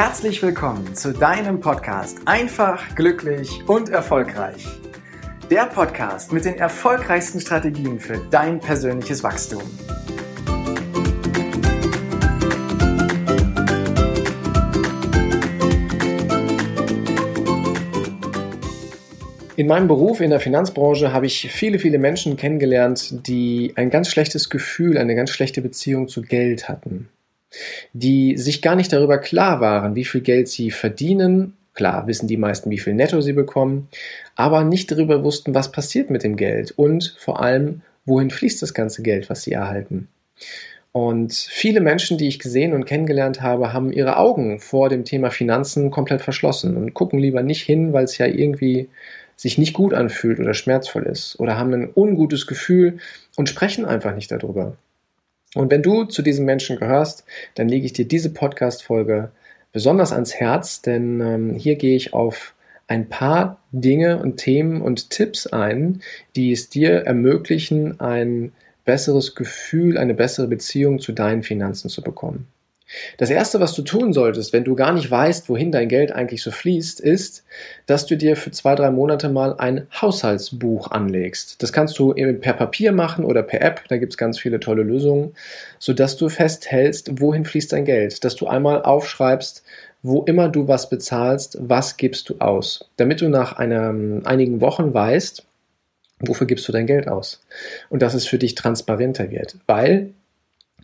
Herzlich willkommen zu deinem Podcast Einfach, glücklich und erfolgreich. Der Podcast mit den erfolgreichsten Strategien für dein persönliches Wachstum. In meinem Beruf in der Finanzbranche habe ich viele, viele Menschen kennengelernt, die ein ganz schlechtes Gefühl, eine ganz schlechte Beziehung zu Geld hatten. Die sich gar nicht darüber klar waren, wie viel Geld sie verdienen. Klar wissen die meisten, wie viel Netto sie bekommen, aber nicht darüber wussten, was passiert mit dem Geld und vor allem, wohin fließt das ganze Geld, was sie erhalten. Und viele Menschen, die ich gesehen und kennengelernt habe, haben ihre Augen vor dem Thema Finanzen komplett verschlossen und gucken lieber nicht hin, weil es ja irgendwie sich nicht gut anfühlt oder schmerzvoll ist oder haben ein ungutes Gefühl und sprechen einfach nicht darüber. Und wenn du zu diesen Menschen gehörst, dann lege ich dir diese Podcast-Folge besonders ans Herz, denn ähm, hier gehe ich auf ein paar Dinge und Themen und Tipps ein, die es dir ermöglichen, ein besseres Gefühl, eine bessere Beziehung zu deinen Finanzen zu bekommen. Das Erste, was du tun solltest, wenn du gar nicht weißt, wohin dein Geld eigentlich so fließt, ist, dass du dir für zwei, drei Monate mal ein Haushaltsbuch anlegst. Das kannst du per Papier machen oder per App, da gibt es ganz viele tolle Lösungen, sodass du festhältst, wohin fließt dein Geld. Dass du einmal aufschreibst, wo immer du was bezahlst, was gibst du aus. Damit du nach einer, einigen Wochen weißt, wofür gibst du dein Geld aus. Und dass es für dich transparenter wird. Weil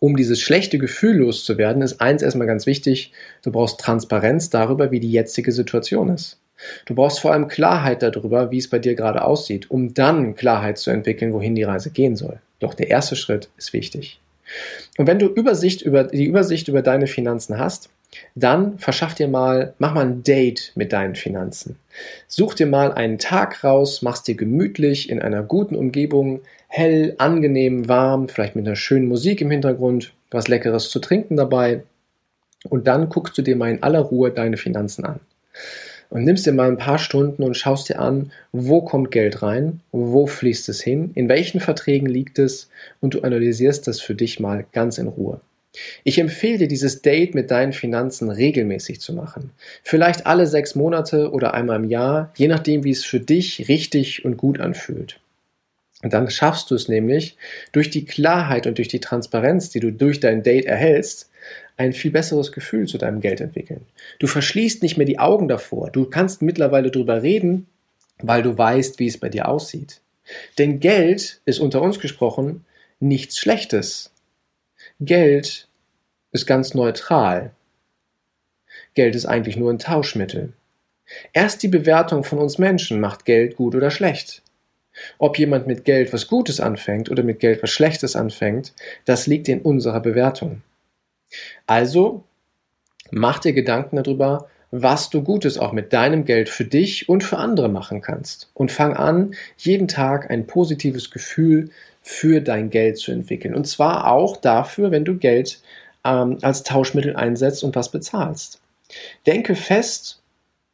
um dieses schlechte Gefühl loszuwerden, ist eins erstmal ganz wichtig, du brauchst Transparenz darüber, wie die jetzige Situation ist. Du brauchst vor allem Klarheit darüber, wie es bei dir gerade aussieht, um dann Klarheit zu entwickeln, wohin die Reise gehen soll. Doch der erste Schritt ist wichtig. Und wenn du Übersicht über, die Übersicht über deine Finanzen hast, dann verschaff dir mal, mach mal ein Date mit deinen Finanzen. Such dir mal einen Tag raus, mach's dir gemütlich in einer guten Umgebung, hell, angenehm, warm, vielleicht mit einer schönen Musik im Hintergrund, was Leckeres zu trinken dabei. Und dann guckst du dir mal in aller Ruhe deine Finanzen an. Und nimmst dir mal ein paar Stunden und schaust dir an, wo kommt Geld rein, wo fließt es hin, in welchen Verträgen liegt es und du analysierst das für dich mal ganz in Ruhe. Ich empfehle dir, dieses Date mit deinen Finanzen regelmäßig zu machen. Vielleicht alle sechs Monate oder einmal im Jahr, je nachdem, wie es für dich richtig und gut anfühlt. Dann schaffst du es nämlich, durch die Klarheit und durch die Transparenz, die du durch dein Date erhältst, ein viel besseres Gefühl zu deinem Geld entwickeln. Du verschließt nicht mehr die Augen davor. Du kannst mittlerweile drüber reden, weil du weißt, wie es bei dir aussieht. Denn Geld ist unter uns gesprochen nichts Schlechtes. Geld ist ganz neutral. Geld ist eigentlich nur ein Tauschmittel. Erst die Bewertung von uns Menschen macht Geld gut oder schlecht. Ob jemand mit Geld was Gutes anfängt oder mit Geld was Schlechtes anfängt, das liegt in unserer Bewertung. Also mach dir Gedanken darüber, was du Gutes auch mit deinem Geld für dich und für andere machen kannst. Und fang an, jeden Tag ein positives Gefühl für dein Geld zu entwickeln. Und zwar auch dafür, wenn du Geld ähm, als Tauschmittel einsetzt und was bezahlst. Denke fest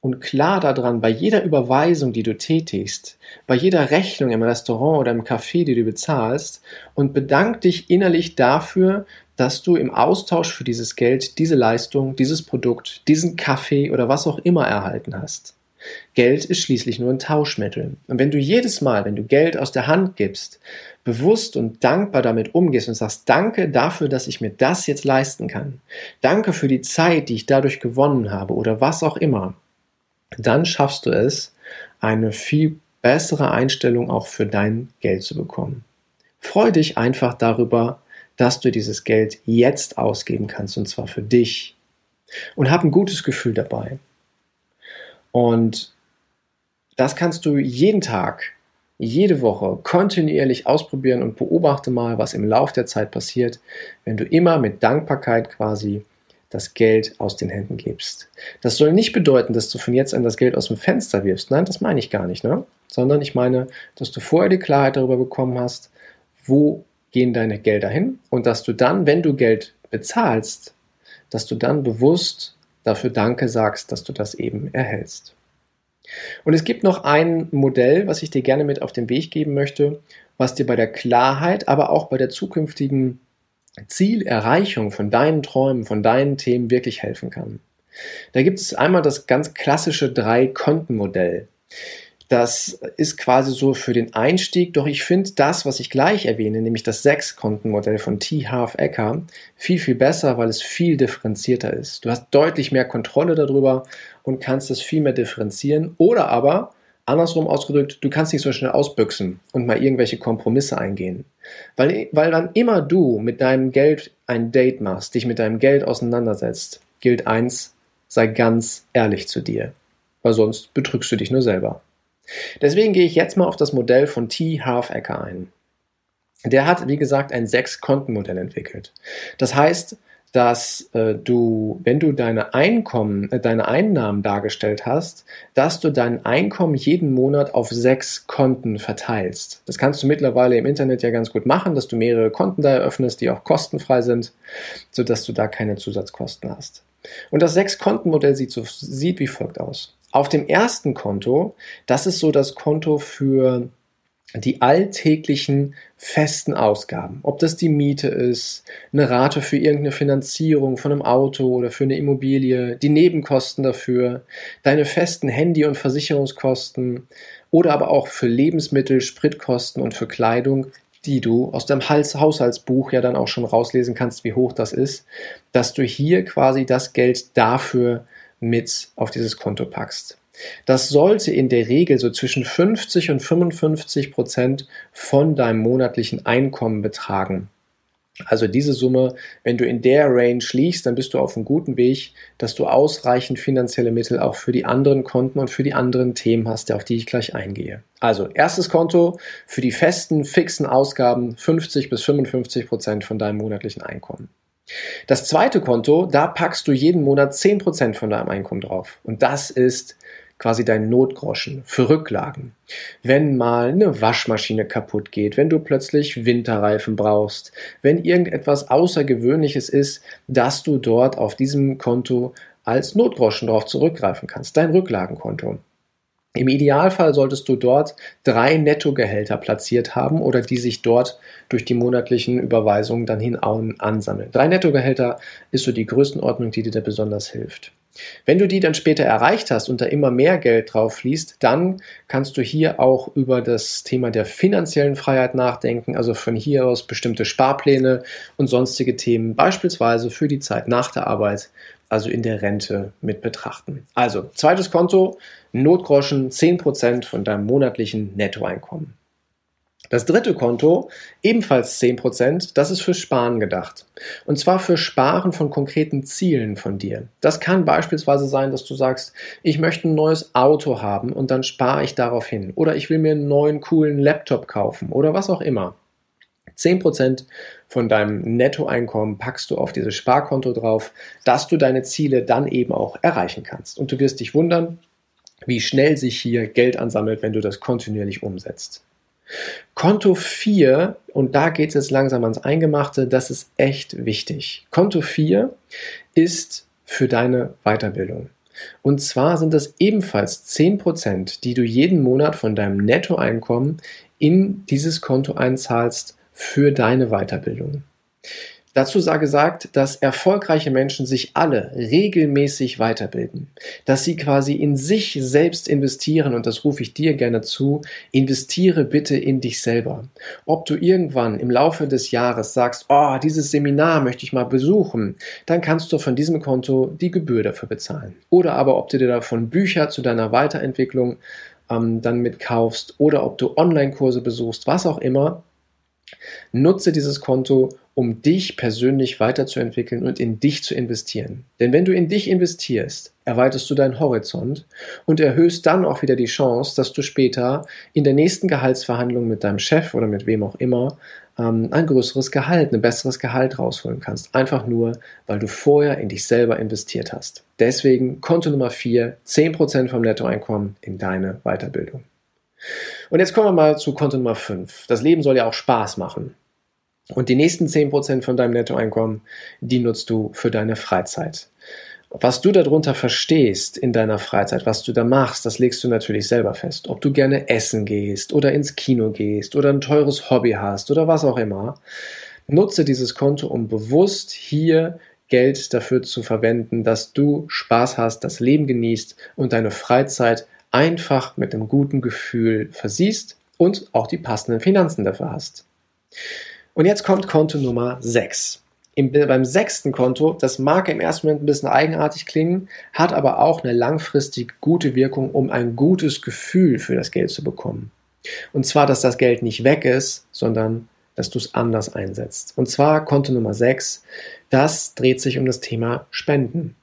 und klar daran, bei jeder Überweisung, die du tätigst, bei jeder Rechnung im Restaurant oder im Café, die du bezahlst, und bedank dich innerlich dafür, dass du im Austausch für dieses Geld diese Leistung, dieses Produkt, diesen Kaffee oder was auch immer erhalten hast. Geld ist schließlich nur ein Tauschmittel. Und wenn du jedes Mal, wenn du Geld aus der Hand gibst, bewusst und dankbar damit umgehst und sagst, danke dafür, dass ich mir das jetzt leisten kann. Danke für die Zeit, die ich dadurch gewonnen habe oder was auch immer. Dann schaffst du es, eine viel bessere Einstellung auch für dein Geld zu bekommen. Freu dich einfach darüber, dass du dieses Geld jetzt ausgeben kannst und zwar für dich. Und hab ein gutes Gefühl dabei. Und das kannst du jeden Tag, jede Woche kontinuierlich ausprobieren und beobachte mal, was im Lauf der Zeit passiert, wenn du immer mit Dankbarkeit quasi das Geld aus den Händen gibst. Das soll nicht bedeuten, dass du von jetzt an das Geld aus dem Fenster wirfst. Nein, das meine ich gar nicht, ne? Sondern ich meine, dass du vorher die Klarheit darüber bekommen hast, wo gehen deine Gelder hin und dass du dann, wenn du Geld bezahlst, dass du dann bewusst dafür Danke sagst, dass du das eben erhältst. Und es gibt noch ein Modell, was ich dir gerne mit auf den Weg geben möchte, was dir bei der Klarheit, aber auch bei der zukünftigen Zielerreichung von deinen Träumen, von deinen Themen wirklich helfen kann. Da gibt es einmal das ganz klassische Drei-Konten-Modell. Das ist quasi so für den Einstieg, doch ich finde das, was ich gleich erwähne, nämlich das Sechs-Konten-Modell von T. Half Ecker, viel, viel besser, weil es viel differenzierter ist. Du hast deutlich mehr Kontrolle darüber und kannst es viel mehr differenzieren. Oder aber, andersrum ausgedrückt, du kannst nicht so schnell ausbüchsen und mal irgendwelche Kompromisse eingehen. Weil, weil wann immer du mit deinem Geld ein Date machst, dich mit deinem Geld auseinandersetzt, gilt eins, sei ganz ehrlich zu dir. Weil sonst betrügst du dich nur selber. Deswegen gehe ich jetzt mal auf das Modell von T. Halfecker ein. Der hat, wie gesagt, ein Sechs-Konten-Modell entwickelt. Das heißt, dass äh, du, wenn du deine Einkommen, äh, deine Einnahmen dargestellt hast, dass du dein Einkommen jeden Monat auf sechs Konten verteilst. Das kannst du mittlerweile im Internet ja ganz gut machen, dass du mehrere Konten da eröffnest, die auch kostenfrei sind, sodass du da keine Zusatzkosten hast. Und das Sechs-Konten-Modell sieht, so, sieht wie folgt aus. Auf dem ersten Konto, das ist so das Konto für die alltäglichen festen Ausgaben. Ob das die Miete ist, eine Rate für irgendeine Finanzierung von einem Auto oder für eine Immobilie, die Nebenkosten dafür, deine festen Handy- und Versicherungskosten oder aber auch für Lebensmittel, Spritkosten und für Kleidung, die du aus deinem Haushaltsbuch ja dann auch schon rauslesen kannst, wie hoch das ist, dass du hier quasi das Geld dafür mit auf dieses Konto packst. Das sollte in der Regel so zwischen 50 und 55 Prozent von deinem monatlichen Einkommen betragen. Also diese Summe, wenn du in der Range liegst, dann bist du auf einem guten Weg, dass du ausreichend finanzielle Mittel auch für die anderen Konten und für die anderen Themen hast, auf die ich gleich eingehe. Also erstes Konto für die festen, fixen Ausgaben 50 bis 55 Prozent von deinem monatlichen Einkommen. Das zweite Konto, da packst du jeden Monat 10% von deinem Einkommen drauf. Und das ist quasi dein Notgroschen für Rücklagen. Wenn mal eine Waschmaschine kaputt geht, wenn du plötzlich Winterreifen brauchst, wenn irgendetwas Außergewöhnliches ist, dass du dort auf diesem Konto als Notgroschen drauf zurückgreifen kannst, dein Rücklagenkonto. Im Idealfall solltest du dort drei Nettogehälter platziert haben oder die sich dort durch die monatlichen Überweisungen dann hin ansammeln. Drei Nettogehälter ist so die Größenordnung, die dir da besonders hilft. Wenn du die dann später erreicht hast und da immer mehr Geld drauf fließt, dann kannst du hier auch über das Thema der finanziellen Freiheit nachdenken, also von hier aus bestimmte Sparpläne und sonstige Themen, beispielsweise für die Zeit nach der Arbeit, also in der Rente mit betrachten. Also zweites Konto, Notgroschen 10% von deinem monatlichen Nettoeinkommen. Das dritte Konto, ebenfalls 10%, das ist für Sparen gedacht. Und zwar für Sparen von konkreten Zielen von dir. Das kann beispielsweise sein, dass du sagst, ich möchte ein neues Auto haben und dann spare ich darauf hin. Oder ich will mir einen neuen coolen Laptop kaufen oder was auch immer. 10% von deinem Nettoeinkommen packst du auf dieses Sparkonto drauf, dass du deine Ziele dann eben auch erreichen kannst. Und du wirst dich wundern, wie schnell sich hier Geld ansammelt, wenn du das kontinuierlich umsetzt. Konto 4, und da geht es jetzt langsam ans Eingemachte, das ist echt wichtig. Konto 4 ist für deine Weiterbildung. Und zwar sind das ebenfalls 10%, die du jeden Monat von deinem Nettoeinkommen in dieses Konto einzahlst für deine Weiterbildung. Dazu sei gesagt, dass erfolgreiche Menschen sich alle regelmäßig weiterbilden, dass sie quasi in sich selbst investieren und das rufe ich dir gerne zu, investiere bitte in dich selber. Ob du irgendwann im Laufe des Jahres sagst, oh, dieses Seminar möchte ich mal besuchen, dann kannst du von diesem Konto die Gebühr dafür bezahlen. Oder aber ob du dir davon Bücher zu deiner Weiterentwicklung ähm, dann mitkaufst oder ob du Online-Kurse besuchst, was auch immer, Nutze dieses Konto, um dich persönlich weiterzuentwickeln und in dich zu investieren. Denn wenn du in dich investierst, erweiterst du deinen Horizont und erhöhst dann auch wieder die Chance, dass du später in der nächsten Gehaltsverhandlung mit deinem Chef oder mit wem auch immer ähm, ein größeres Gehalt, ein besseres Gehalt rausholen kannst. Einfach nur, weil du vorher in dich selber investiert hast. Deswegen Konto Nummer 4, 10% vom Nettoeinkommen in deine Weiterbildung. Und jetzt kommen wir mal zu Konto Nummer 5. Das Leben soll ja auch Spaß machen. Und die nächsten 10% von deinem Nettoeinkommen, die nutzt du für deine Freizeit. Was du darunter verstehst in deiner Freizeit, was du da machst, das legst du natürlich selber fest. Ob du gerne essen gehst oder ins Kino gehst oder ein teures Hobby hast oder was auch immer. Nutze dieses Konto, um bewusst hier Geld dafür zu verwenden, dass du Spaß hast, das Leben genießt und deine Freizeit einfach mit einem guten Gefühl versiehst und auch die passenden Finanzen dafür hast. Und jetzt kommt Konto Nummer 6. Im, beim sechsten Konto, das mag im ersten Moment ein bisschen eigenartig klingen, hat aber auch eine langfristig gute Wirkung, um ein gutes Gefühl für das Geld zu bekommen. Und zwar, dass das Geld nicht weg ist, sondern dass du es anders einsetzt. Und zwar Konto Nummer 6, das dreht sich um das Thema Spenden.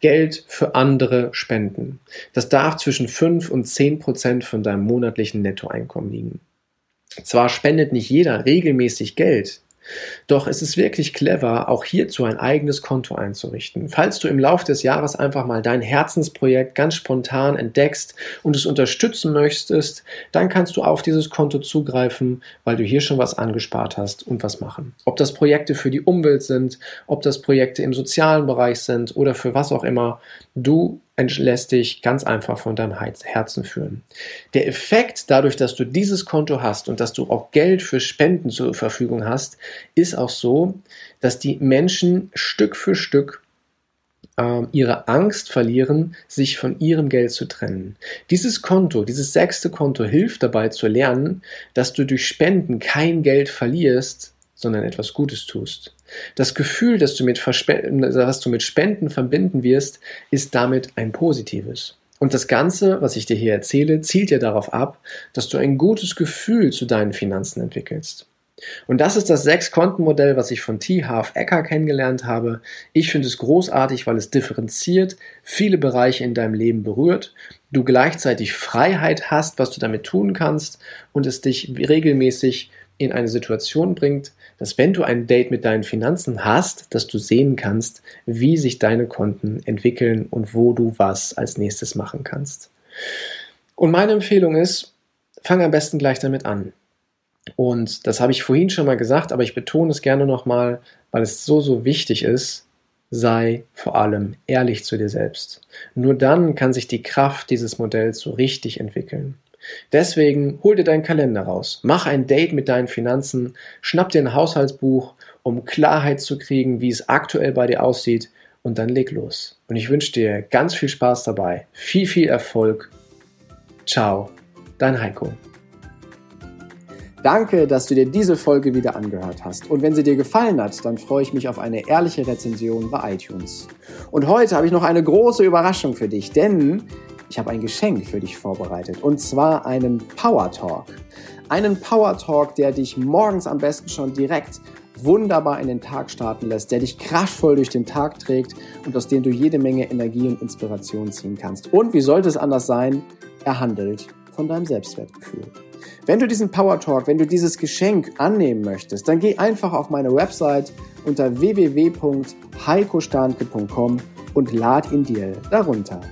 Geld für andere spenden. Das darf zwischen 5 und 10 Prozent von deinem monatlichen Nettoeinkommen liegen. Zwar spendet nicht jeder regelmäßig Geld, doch es ist wirklich clever, auch hierzu ein eigenes Konto einzurichten. Falls du im Laufe des Jahres einfach mal dein Herzensprojekt ganz spontan entdeckst und es unterstützen möchtest, dann kannst du auf dieses Konto zugreifen, weil du hier schon was angespart hast und was machen. Ob das Projekte für die Umwelt sind, ob das Projekte im sozialen Bereich sind oder für was auch immer, du lässt dich ganz einfach von deinem Herzen führen. Der Effekt dadurch, dass du dieses Konto hast und dass du auch Geld für Spenden zur Verfügung hast, ist auch so, dass die Menschen Stück für Stück äh, ihre Angst verlieren, sich von ihrem Geld zu trennen. Dieses Konto, dieses sechste Konto hilft dabei zu lernen, dass du durch Spenden kein Geld verlierst, sondern etwas Gutes tust. Das Gefühl, das du mit, was du mit Spenden verbinden wirst, ist damit ein positives. Und das Ganze, was ich dir hier erzähle, zielt ja darauf ab, dass du ein gutes Gefühl zu deinen Finanzen entwickelst. Und das ist das Sechs-Konten-Modell, was ich von T. Half Ecker kennengelernt habe. Ich finde es großartig, weil es differenziert, viele Bereiche in deinem Leben berührt, du gleichzeitig Freiheit hast, was du damit tun kannst und es dich regelmäßig in eine Situation bringt, dass wenn du ein Date mit deinen Finanzen hast, dass du sehen kannst, wie sich deine Konten entwickeln und wo du was als nächstes machen kannst. Und meine Empfehlung ist, fang am besten gleich damit an. Und das habe ich vorhin schon mal gesagt, aber ich betone es gerne nochmal, weil es so, so wichtig ist, sei vor allem ehrlich zu dir selbst. Nur dann kann sich die Kraft dieses Modells so richtig entwickeln. Deswegen hol dir deinen Kalender raus, mach ein Date mit deinen Finanzen, schnapp dir ein Haushaltsbuch, um Klarheit zu kriegen, wie es aktuell bei dir aussieht und dann leg los. Und ich wünsche dir ganz viel Spaß dabei, viel, viel Erfolg. Ciao, dein Heiko. Danke, dass du dir diese Folge wieder angehört hast. Und wenn sie dir gefallen hat, dann freue ich mich auf eine ehrliche Rezension bei iTunes. Und heute habe ich noch eine große Überraschung für dich, denn ich habe ein Geschenk für dich vorbereitet und zwar einen Power Talk. Einen Power Talk, der dich morgens am besten schon direkt wunderbar in den Tag starten lässt, der dich kraftvoll durch den Tag trägt und aus dem du jede Menge Energie und Inspiration ziehen kannst. Und wie sollte es anders sein? Er handelt von deinem Selbstwertgefühl. Wenn du diesen Power Talk, wenn du dieses Geschenk annehmen möchtest, dann geh einfach auf meine Website unter www.heikostandke.com und lad ihn dir darunter.